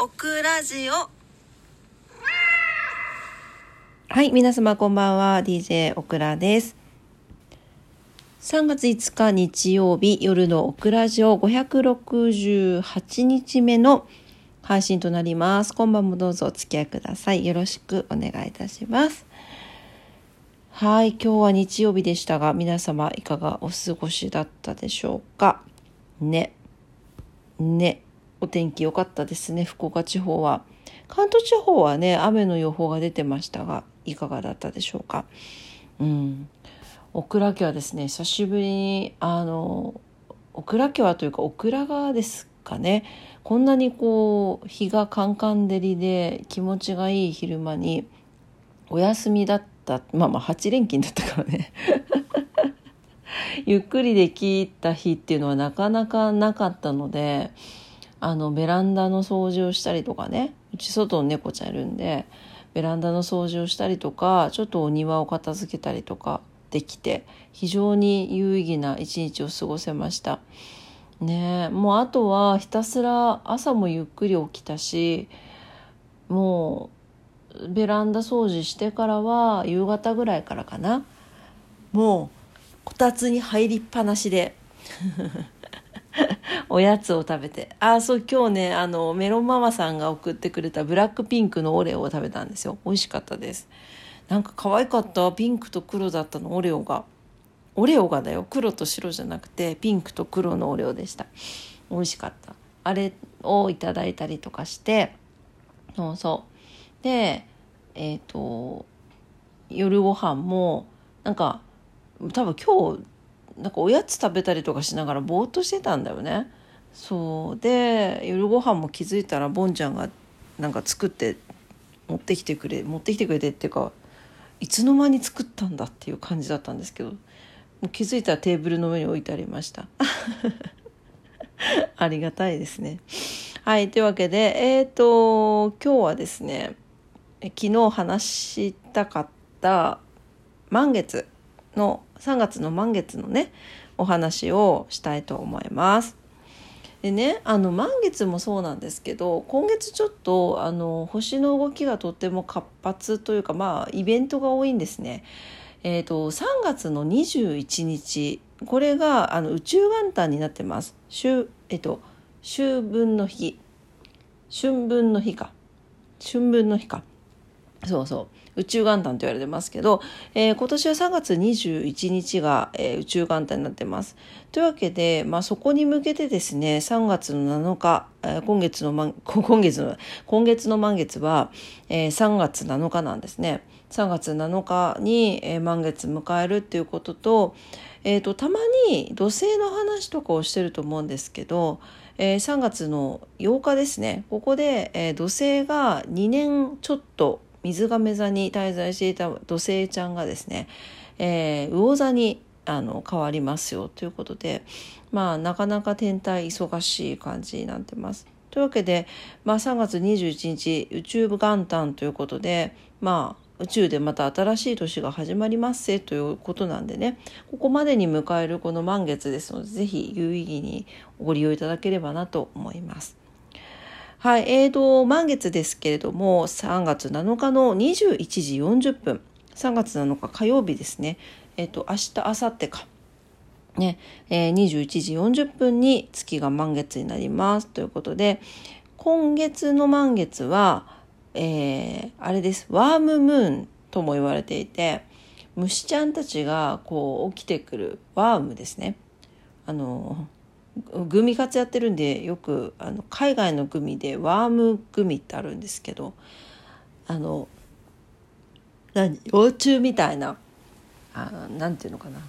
オクラジオはい、皆様こんばんは。DJ オクラです。3月5日日曜日夜のオクラジオ568日目の配信となります。今晩もどうぞお付き合いください。よろしくお願いいたします。はい、今日は日曜日でしたが、皆様いかがお過ごしだったでしょうか？ね。ね。お天気良かったですね、福岡地方は。関東地方はね、雨の予報が出てましたが、いかがだったでしょうか。うん。オクラ家はですね、久しぶりに、あの、オクラ家はというか、オクラ川ですかね。こんなにこう、日がカンカン照りで気持ちがいい昼間に、お休みだった、まあまあ8連勤だったからね。ゆっくりできた日っていうのはなかなかなかったので、あのベランダの掃除をしたりとかね。うち外の猫ちゃんいるんでベランダの掃除をしたりとかちょっとお庭を片付けたりとかできて非常に有意義な一日を過ごせました。ねもうあとはひたすら朝もゆっくり起きたしもうベランダ掃除してからは夕方ぐらいからかな。もうこたつに入りっぱなしで。おやつを食べて。あそう今日ねあのメロンママさんが送ってくれたブラックピンクのオレオを食べたんですよ。美味しかったです。なんか可愛かった。ピンクと黒だったの。オレオが。オレオがだよ。黒と白じゃなくてピンクと黒のオレオでした。美味しかった。あれをいただいたりとかして。そうそう。でえっ、と夜ご飯もなんか多分今日なんかおやつ食べたりとかしながらぼーっとしてたんだよね。そう。で夜ご飯も気づいたらボンちゃんがなんか作って持ってきてくれ持ってきてくれてっていうかいつの間に作ったんだっていう感じだったんですけどもう気づいたらテーブルの上に置いてありました。ありがたいですね。はいというわけでえっ、ー、と今日はですね昨日話したかった満月の3月の満月のねお話をしたいと思います。でねあの満月もそうなんですけど今月ちょっとあの星の動きがとっても活発というかまあイベントが多いんですね。えーと、3月の21日これがあの宇宙元旦になってます。秋,、えーと、秋分の日春分の日か春分の日かそうそう宇宙元旦と言われてますけど、えー、今年は3月21日が、えー、宇宙元旦になってます。というわけで、まあ、そこに向けてですね3月の7日、えー、今月の満 今月の今月の満月は、えー、3月7日なんですね。3月7日に、え、満月迎えるっていうことと,、えーと、たまに土星の話とかをしてると思うんですけど、えー、3月の8日ですねここで、え、土星が2年ちょっと水亀座に滞在していた土星ちゃんがですね、えー、魚座にあの変わりますよということでまあなかなか天体忙しい感じになってます。というわけで、まあ、3月21日宇宙元旦ということでまあ宇宙でまた新しい年が始まりますせということなんでねここまでに迎えるこの満月ですので是非有意義にご利用いただければなと思います。はい、えーと、満月ですけれども、3月7日の21時40分、3月7日火曜日ですね、えっ、ー、と、明日、明後日か、ね、えー、21時40分に月が満月になります。ということで、今月の満月は、えー、あれです、ワームムーンとも言われていて、虫ちゃんたちがこう起きてくるワームですね。あのグミ活やってるんでよくあの海外のグミでワームグミってあるんですけどあの何幼虫みたいなあなんていうのかな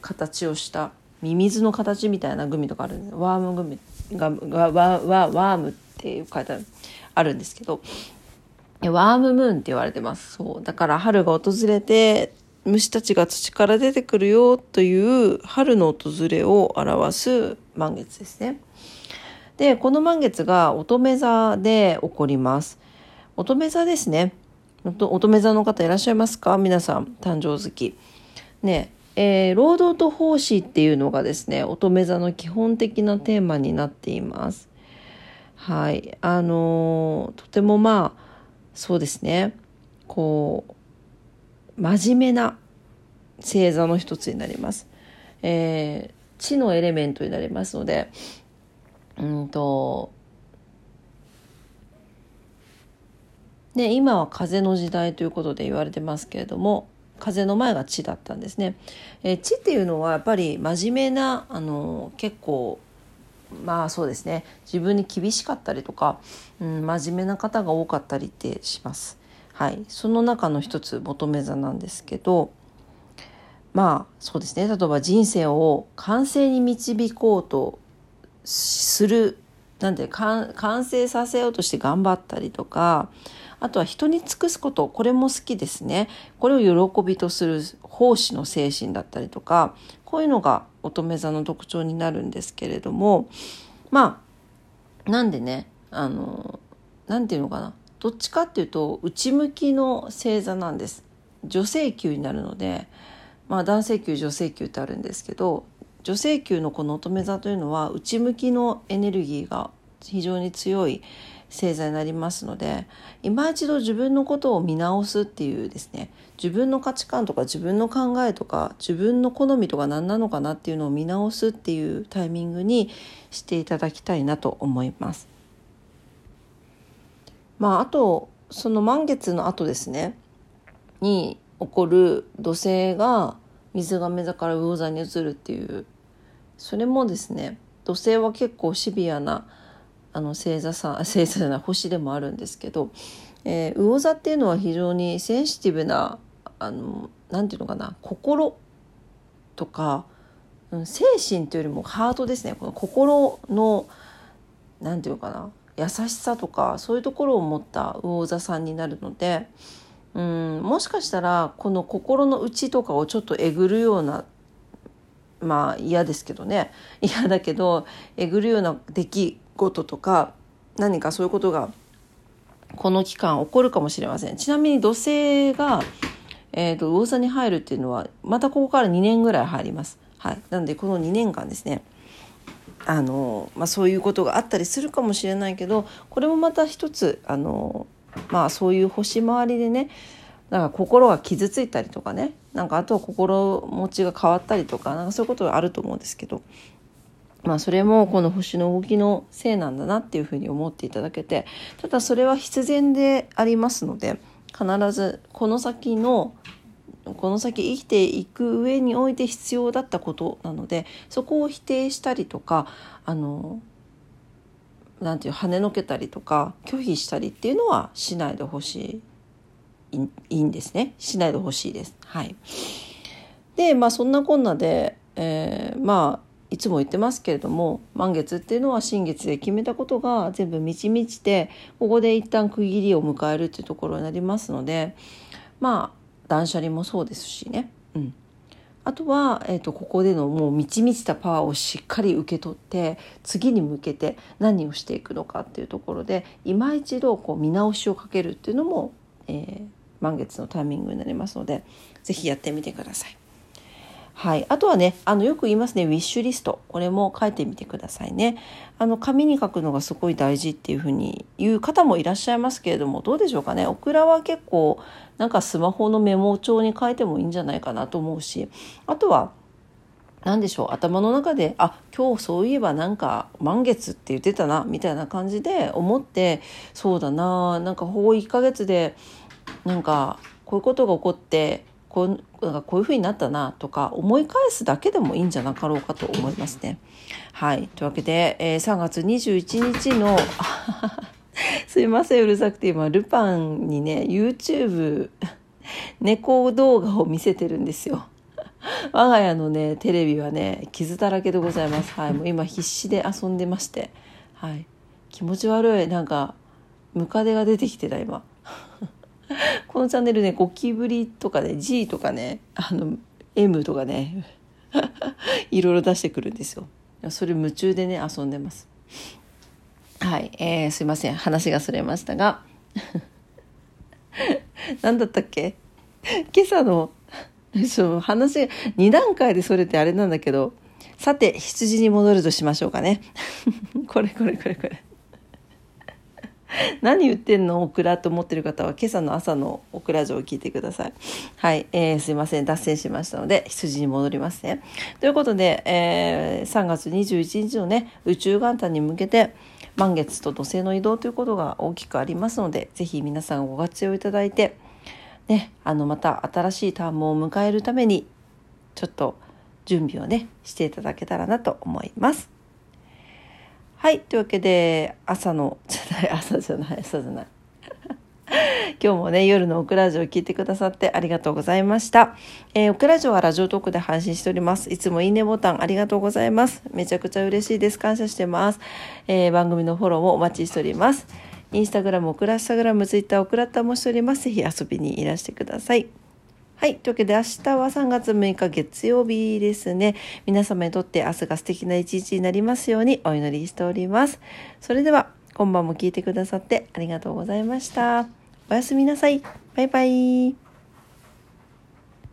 形をしたミミズの形みたいなグミとかあるんでワームグミががワワワームって書いてあるあるんですけどワームムーンって言われてます。そう。だから春が訪れて虫たちが土から出てくるよという春の訪れを表す満月ですね。で、この満月が乙女座で起こります。乙女座ですね。乙女座の方いらっしゃいますか？皆さん、誕生月。ね、えー、労働と奉仕っていうのがですね、乙女座の基本的なテーマになっています。はいあのとてもまあそうですねこう真面目な星座の一つになります。えー、地のエレメントになりますのでうんとで今は風の時代ということで言われてますけれども風の前が地だったんですね。え、地っていうのはやっぱり真面目なあの結構まあそうですね自分に厳しかったりとか、うん、真面目な方が多かったりってします。はい、その中の一つ求め座なんですけどまあそうですね。例えば人生を完成に導こうとするなんて完成させようとして頑張ったりとかあとは人に尽くすこと。これも好きですね。これを喜びとする奉仕の精神だったりとかこういうのが乙女座の特徴になるんですけれどもまあなんでねあのなんていうのかな。どっちかっていうと内向きの星座なんです。女性級になるのでまあ男性級女性級ってあるんですけど女性級のこの乙女座というのは内向きのエネルギーが非常に強い星座になりますので今一度自分のことを見直すっていうですね自分の価値観とか自分の考えとか自分の好みとか何なのかなっていうのを見直すっていうタイミングにしていただきたいなと思います。まあ、あとその満月の後ですねに起こる土星が水亀座から魚座に移るっていう。それもですね土星は結構シビアなあの星座さん 星座じゃない星でもあるんですけど、えー、魚座っていうのは非常にセンシティブなあのなんていうのかな心とか、うん、精神というよりもハートですね。この心のなんていうのかな優しさとかそういうところを持った魚座さんになるので、うん、もしかしたらこの心の内とかをちょっとえぐるようなまあ嫌ですけどね。嫌だけどえぐるような出来事とか何かそういうことがこの期間起こるかもしれません。ちなみに土星が、えーと、魚座に入るっていうのはまたここから2年ぐらい入ります。はい、なのでこの2年間ですね。あの、まあ、そういうことがあったりするかもしれないけどこれもまた一つあの、まあ、そういう星回りでねなんか心が傷ついたりとかねなんかあとは心持ちが変わったりとかなんかそういうことがあると思うんですけどまあそれもこの星の動きのせいなんだなっていうふうに思っていただけてただそれは必然でありますので必ずこの先のこの先生きていく上において必要だったことなのでそこを否定したりとかあのなんていう跳ねのけたりとか拒否したりっていうのはしないでほしい。いいんですね。しないでほしいです。はい、でまあそんなこんなで、えー、まあいつも言ってますけれども満月っていうのは新月で決めたことが全部満ち満ちてここで一旦区切りを迎えるっていうところになりますのでまあ断捨離もそうですしね、うん、あとは、えーと、ここでのもう満ち満ちたパワーをしっかり受け取って次に向けて何をしていくのかっていうところで今一度こう見直しをかけるっていうのも、えー、満月のタイミングになりますので是非やってみてください。はい、あとはねあのよく言いますねウィッシュリスト。これも書いてみてくださいね。あの紙に書くのがすごい大事っていうふうに言う方もいらっしゃいますけれどもどうでしょうかね。オクラは結構なんかスマホのメモ帳に書いてもいいんじゃないかなと思うし。あとは何でしょう。頭の中であ今日そういえばなんか満月って言ってたなみたいな感じで思ってそうだななんかほぼ1ヶ月でなんかこういうことが起こってこうなんかこういうふうになったなとか思い返すだけでもいいんじゃなかろうかと思いますね。はい。というわけで、えー、3月21日の すいませんうるさくて今ルパンにね YouTube 猫動画を見せてるんですよ。我が家のねテレビはね傷だらけでございます。はい。もう今必死で遊んでまして、はい。気持ち悪いなんかムカデが出てきてた今。このチャンネルねゴキブリとかね G とかねあの M とかね いろいろ出してくるんですよ。それ夢中でね遊んでます。はい、えー、すいません。話がそれましたが。何だったっけ？今朝のそう話2段階でそれってあれなんだけど。さて羊に戻るとしましょうかね。これこれこれこれ。何言ってんのオクラと思ってる方は今朝の朝のオクラ城を聞いてください。はい、えー、すいません脱線しましたので羊に戻りますね。ということで、えー、3月21日のね宇宙元旦に向けて満月と土星の移動ということが大きくありますので是非皆さんご活用いただいて、ね、あのまた新しいタームを迎えるためにちょっと準備をねしていただけたらなと思います。はい。というわけで、朝の、じゃない、朝じゃない、朝じゃない。今日もね、夜のオクラジオを聞いてくださってありがとうございました。えー、オクラジオはラジオトークで配信しております。いつもいいねボタンありがとうございます。めちゃくちゃ嬉しいです。感謝してます。えー、番組のフォローもお待ちしております。インスタグラム、オクラスタグラム、ツイッター、オクラッタもしております。ぜひ遊びにいらしてください。はい。というわけで明日は3月6日月曜日ですね。皆様にとって明日が素敵な一日になりますようにお祈りしております。それでは今晩も聞いてくださってありがとうございました。おやすみなさい。バイバイ。